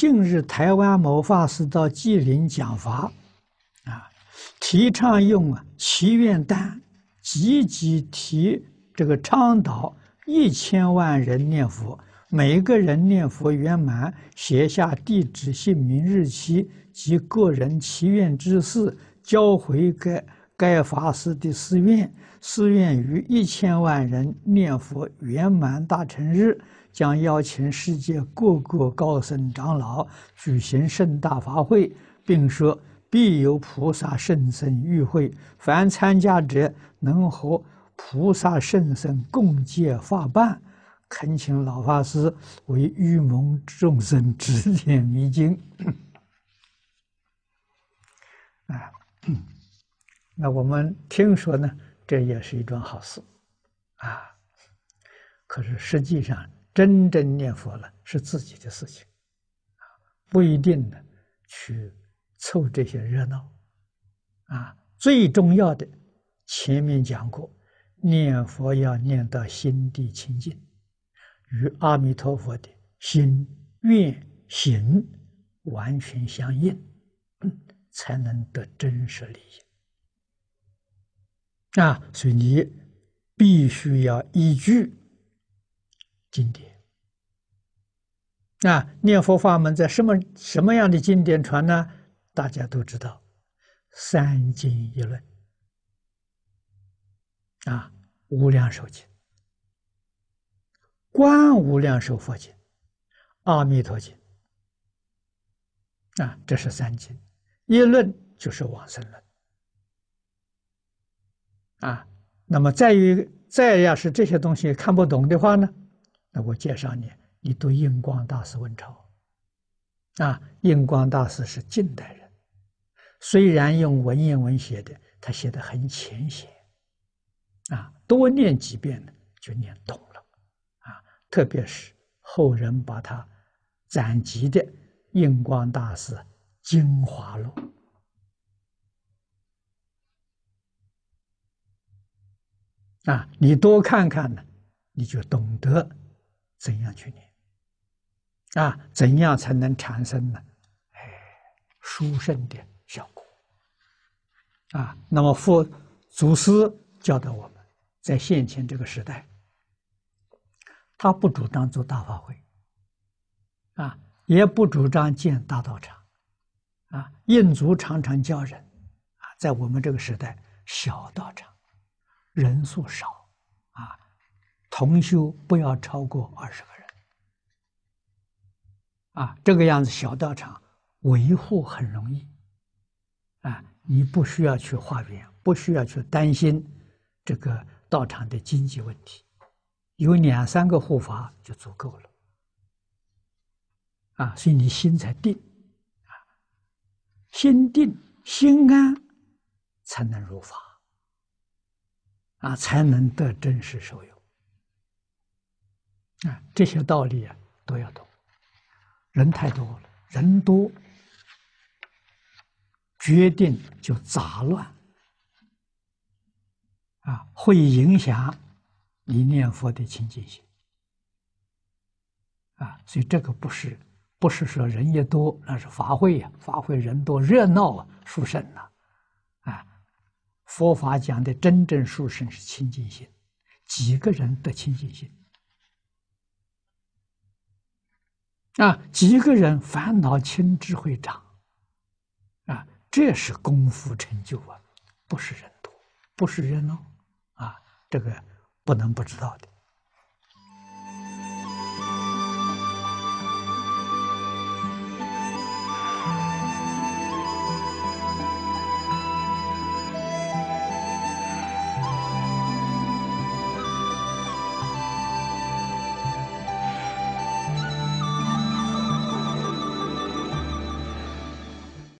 近日台湾某法师到吉林讲法，啊，提倡用祈愿单，积极提这个倡导一千万人念佛，每个人念佛圆满，写下地址、姓名、日期及个人祈愿之事，交回给该法师的寺院，寺院于一千万人念佛圆满大成日。将邀请世界各国高僧长老举行盛大法会，并说必有菩萨圣僧与会，凡参加者能和菩萨圣僧共结法伴。恳请老法师为愚蒙众生指点迷津。啊，那我们听说呢，这也是一桩好事啊。可是实际上，真正念佛了是自己的事情，啊，不一定呢，去凑这些热闹，啊，最重要的，前面讲过，念佛要念到心地清净，与阿弥陀佛的心愿行完全相应，才能得真实利益。啊，所以你必须要依据经典。啊，念佛法门在什么什么样的经典传呢？大家都知道，三经一论。啊，无量寿经、观无量寿佛经、阿弥陀经。啊，这是三经，一论就是往生论。啊，那么在于再要是这些东西看不懂的话呢，那我介绍你。你读印光大师文钞，啊，印光大师是近代人，虽然用文言文写的，他写的很浅显，啊，多念几遍呢，就念懂了，啊，特别是后人把他暂集的《印光大师精华录》，啊，你多看看呢，你就懂得怎样去念。啊，怎样才能产生呢？哎，殊胜的效果。啊，那么佛祖师教导我们，在现前这个时代，他不主张做大法会，啊，也不主张建大道场，啊，印祖常常教人，啊，在我们这个时代，小道场，人数少，啊，同修不要超过二十个人。啊，这个样子小道场维护很容易，啊，你不需要去化缘，不需要去担心这个道场的经济问题，有两三个护法就足够了，啊，所以你心才定，啊，心定心安，才能入法，啊，才能得真实受用，啊，这些道理啊都要懂。人太多了，人多，决定就杂乱，啊，会影响你念佛的清净心，啊，所以这个不是不是说人越多那是法会呀，法会人多热闹啊，殊胜呐，啊，佛法讲的真正殊胜是清净心，几个人得清净心。啊，几个人烦恼轻，智慧长，啊，这是功夫成就啊，不是人多，不是人哦，啊，这个不能不知道的。